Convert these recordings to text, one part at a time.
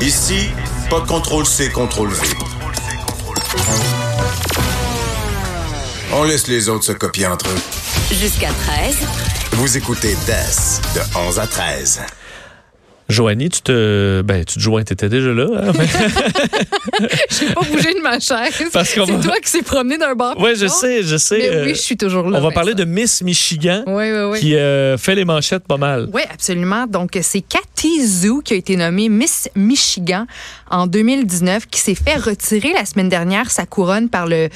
Ici, pas de contrôle C, contrôle V. On laisse les autres se copier entre eux. Jusqu'à 13. Vous écoutez DES de 11 à 13. Joanie, tu te, ben, tu te joins, t'étais déjà là. Hein? Je n'ai pas bougé de ma chaise. C'est va- toi qui s'est promené d'un bord. ouais, à je sais, je sais. Mais euh, oui, je suis toujours là. on va parler de. Miss Michigan Oui, oui, oui. qui euh, fait les manchettes pas mal. Oui, absolument. Donc, c'est Zhu qui a été nommée Miss Michigan en 2019, qui s'est fait retirer la semaine dernière sa couronne par le,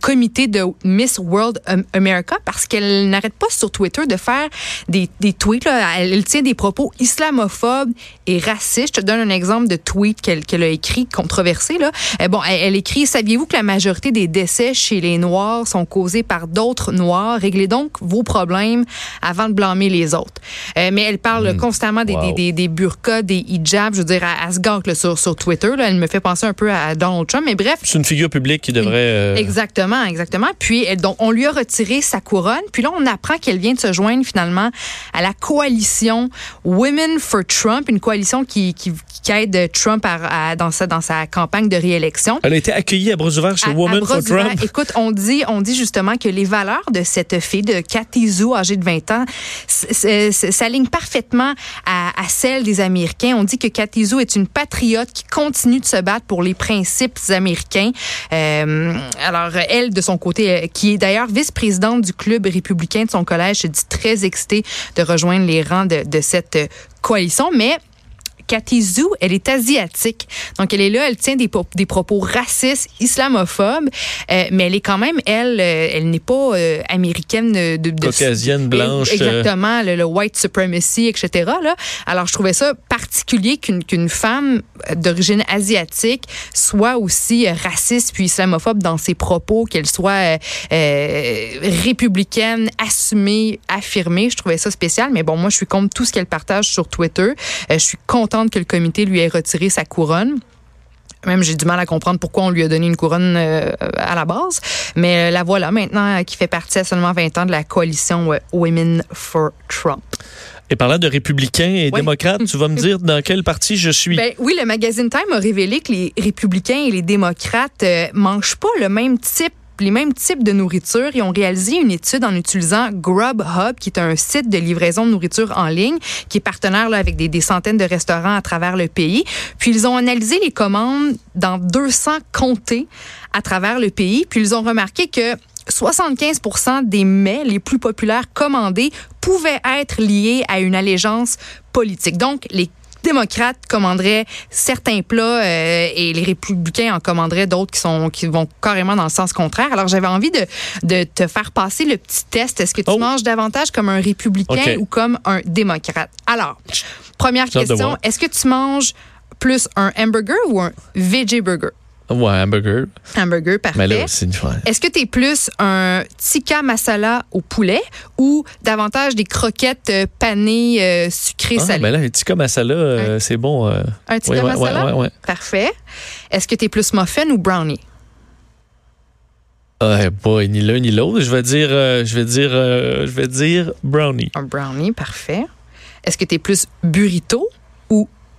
comité de Miss World Am- America parce qu'elle n'arrête pas sur Twitter de faire des, tweets. Elle, tient des propos islamophobes et racistes. Je te donne un exemple de tweet qu'elle a écrit, controversé. Euh, bon, elle écrit Saviez-vous que la majorité des décès chez les Noirs sont causés par d'autres Noirs? Réglez donc vos problèmes avant de blâmer les autres. Euh, mais elle parle constamment des, Wow. des, des, des burqas, des hijabs. Je veux dire, elle, elle se gâte sur, sur Twitter. Là. Elle me fait penser un peu à Donald Trump. Mais bref, C'est une figure publique qui devrait. euh, Exactement, exactement. Puis elle- donc on lui a retiré sa couronne. Puis là on apprend qu'elle vient de se joindre finalement à la coalition Women for Trump, une coalition qui, qui, qui aide Trump à- à- dans sa dans sa campagne de réélection. Elle a été accueillie à bras ouverts chez À- Women à for. Trump. Écoute, on dit, on dit justement que les valeurs de cette fille, de Cathy âgée de 20 ans, s- s- s- s'alignent parfaitement à, celles des Américains. On dit que Cathy Zhu est une patriote qui continue de se battre pour les principes américains. Euh, alors, elle, de son côté, euh, qui est d'ailleurs vice-présidente du club républicain de son collège, se dit très excitée de rejoindre les rangs de, de cette euh, coalition. Mais Cathy Zhu, elle est asiatique. Donc, elle est là, elle tient des, po- des propos racistes, islamophobes, euh, mais elle est quand même, elle, euh, elle n'est pas euh, américaine de... de- Caucasienne, blanche. Exactement, le, le white supremacy, etc. Là. Alors, je trouvais ça particulier qu'une femme d'origine asiatique soit aussi raciste puis islamophobe dans ses propos, qu'elle soit euh, républicaine, assumée, affirmée. Je trouvais ça spécial, mais bon, moi, je suis contre tout ce qu'elle partage sur Twitter. Je suis contente que le comité lui ait retiré sa couronne. Même j'ai du mal à comprendre pourquoi on lui a donné une couronne euh, à la base. Mais euh, la voilà maintenant euh, qui fait partie à seulement 20 ans de la coalition Women for Trump. Et parlant de républicains et Oui. démocrates, tu vas me dire dans quel parti je suis. Ben, oui, le magazine Time a révélé que les républicains et les démocrates euh, mangent pas le même type les mêmes types de nourriture. Ils ont réalisé une étude en utilisant Grubhub, qui est un site de livraison de nourriture en ligne, qui est partenaire là, avec des, des centaines de restaurants à travers le pays. Puis ils ont analysé les commandes dans 200 comtés à travers le pays. Puis ils ont remarqué que 75% des mets les plus populaires commandés pouvaient être liés à une allégeance politique. Donc, les démocrates commanderaient certains plats euh, et les républicains en commanderaient d'autres qui sont qui vont carrément dans le sens contraire. Alors j'avais envie de, de te faire passer le petit test. Est-ce que tu Oh. manges davantage comme un républicain ou comme un démocrate? Alors, première question, est-ce que tu manges plus un hamburger ou un veggie burger? Ouais, hamburger. Hamburger, parfait. Mais là, fois. Est-ce que tu es plus un tikka masala au poulet ou davantage des croquettes euh, panées euh, sucrées Ah, salées? ben là, un tikka masala, euh, c'est bon. euh, un tikka masala? ouais, ouais, ouais. Parfait. Est-ce que tu es plus muffin ou brownie? Ah, pas ni l'un ni l'autre. Je vais dire, je vais dire, je vais dire brownie. Un brownie, parfait. Est-ce que tu es plus burrito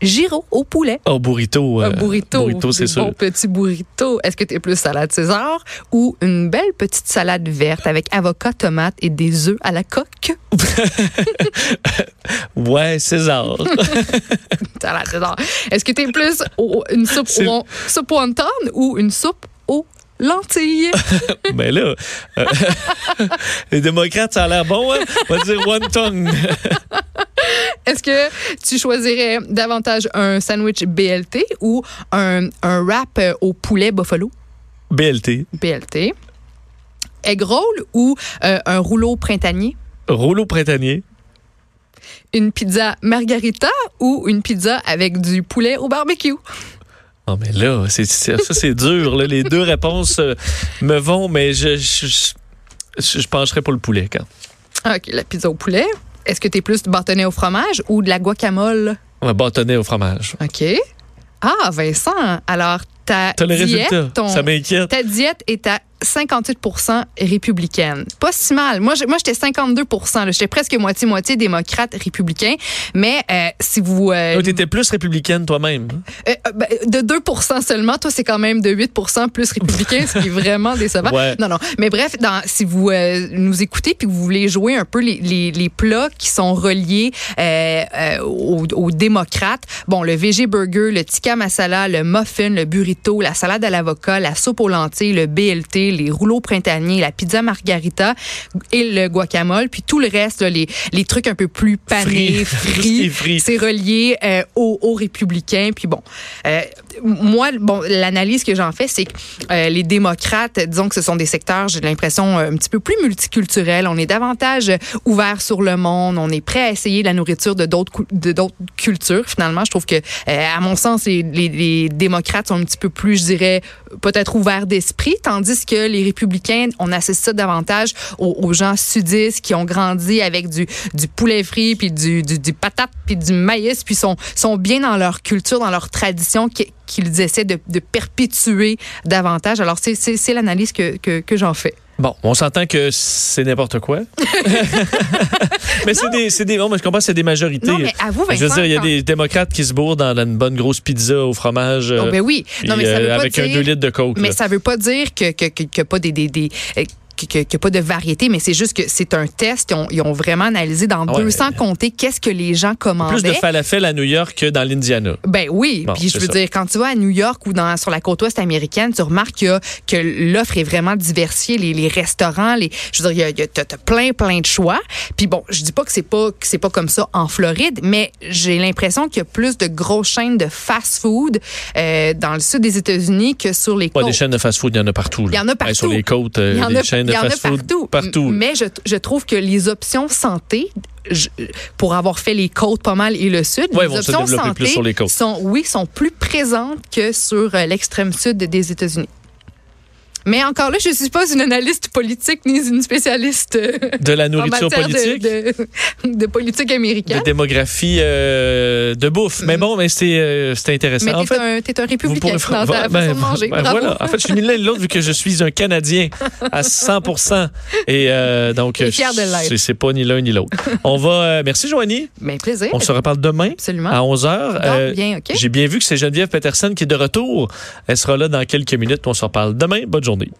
ou gyro au poulet? Oh, burrito. euh, un burrito. Burrito, c'est sûr. bons petits burritos. Est-ce que tu es plus salade César ou une belle petite salade verte avec avocat, tomate et des œufs à la coque? Ouais, César. Salade César. Est-ce que tu es plus au- une soupe, au, soupe wonton ou une soupe aux lentilles? ben là, euh, les démocrates, ça a l'air bon, hein? On va dire one tongue. Est-ce que tu choisirais davantage un sandwich BLT ou un, un wrap euh, au poulet buffalo? BLT. BLT. Egg roll ou euh, un rouleau printanier? Rouleau printanier. Une pizza margarita ou une pizza avec du poulet au barbecue? Oh, mais là, c'est, ça, c'est dur. Là. Les deux réponses euh, me vont, mais je, je, je, je pencherais pour le poulet quand. OK, la pizza au poulet. Est-ce que tu es plus du bâtonnet au fromage ou de la guacamole? On va bâtonner au fromage. OK. Ah, Vincent, alors ta le diète, ton- Ça m'inquiète. ta diète est à 58 républicaine. Pas si mal. Moi, moi j'étais 52 J'étais presque moitié-moitié démocrate républicain. Mais euh, si vous... Euh, tu étais plus républicaine toi-même. Euh, euh, ben, de 2 seulement. Toi, c'est quand même de 8 plus républicain, ce qui est vraiment décevant. Ouais. Non, non. Mais bref, dans, si vous euh, nous écoutez puis que vous voulez jouer un peu les, les, les plats qui sont reliés aux, aux démocrates, bon, le VG burger, le tikka masala, le muffin, le burrito, la salade à l'avocat, la soupe aux lentilles, le BLT, les rouleaux printaniers, la pizza margarita et le guacamole, puis tout le reste, là, les, les trucs un peu plus panés, frits, frit. c'est relié euh, aux, aux républicains. Puis bon, euh, moi, bon, l'analyse que j'en fais, c'est que euh, les démocrates, disons que ce sont des secteurs, j'ai l'impression, un petit peu plus multiculturels. On est davantage ouvert sur le monde. On est prêt à essayer la nourriture de d'autres cou- de d'autres cultures. Finalement, je trouve que, à mon sens, les, les, les démocrates sont un petit peu plus, je dirais, peut-être ouverts d'esprit, tandis que les républicains, on associe ça davantage aux, gens sudistes qui ont grandi avec du, poulet frit, puis du, patate, puis du maïs, puis sont, bien dans leur culture, dans leur tradition qui- qu'ils essaient de, perpétuer davantage. Alors, c'est- l'analyse que j'en fais. Bon, on s'entend que c'est n'importe quoi. mais c'est des, c'est des, bon, mais je comprends, c'est des majorités. Non, mais avoue, je veux Vincent, dire, il y a quand- des démocrates qui se bourrent dans, dans une bonne grosse pizza au fromage. Oh, euh, ben oui. Non, puis, mais ça veut euh, pas avec dire... un 2 litres de coke. Mais là. ça veut pas dire que que que, que pas des des, des euh, qu'il n'y a pas de variété, mais c'est juste que c'est un test. Ils ont, ils ont vraiment analysé dans Ah ouais, 200 comtés qu'est-ce que les gens Plus de commandaient. falafel à New York que dans l'Indiana. Ben oui, Bon, puis je veux ça. dire quand tu vas à New York ou dans sur la côte ouest américaine, tu remarques que l'offre est vraiment diversifiée, les, les restaurants, les je veux dire il y a, il y a- t'as, t'as plein plein de choix. Puis bon, je dis pas que c'est pas que pas comme ça en Floride, mais j'ai l'impression qu'il y a plus de grosses chaînes de fast-food euh, dans le sud des États-Unis que sur les Pas côtes. des chaînes de fast-food, il y en a partout. Il y en a Ouais, partout. sur les côtes, euh, Il y en des a, chaînes de il y en a fast-food. partout. Partout. Mais je, je trouve que les options santé, je- pour avoir fait les côtes pas mal et le sud, Ouais, les vont se options développer santé plus sur les côtes. sont, oui, sont plus présentes que sur euh, l'extrême sud des États-Unis. Mais encore là, je suis pas une analyste politique ni une spécialiste euh, De la nourriture politique? de, de politique américaine. de démographie euh, de bouffe. Mais bon, mais c'est euh, c'est intéressant. Mais en fait, un, t'es un républicain pourrez- dans ta ben, façon de manger. ben, Bravo. voilà. En fait, je suis ni l'un ni l'autre vu que je suis un Canadien à 100 Et euh, donc, c'est- pas ni l'un ni l'autre. On va. merci, Joanie. Ben, plaisir. On se reparle demain Absolument. à 11 h. Bien, OK? J'ai bien vu que c'est Geneviève Peterson qui est de retour. Elle sera là dans quelques minutes. On se reparle demain. Bonne journée.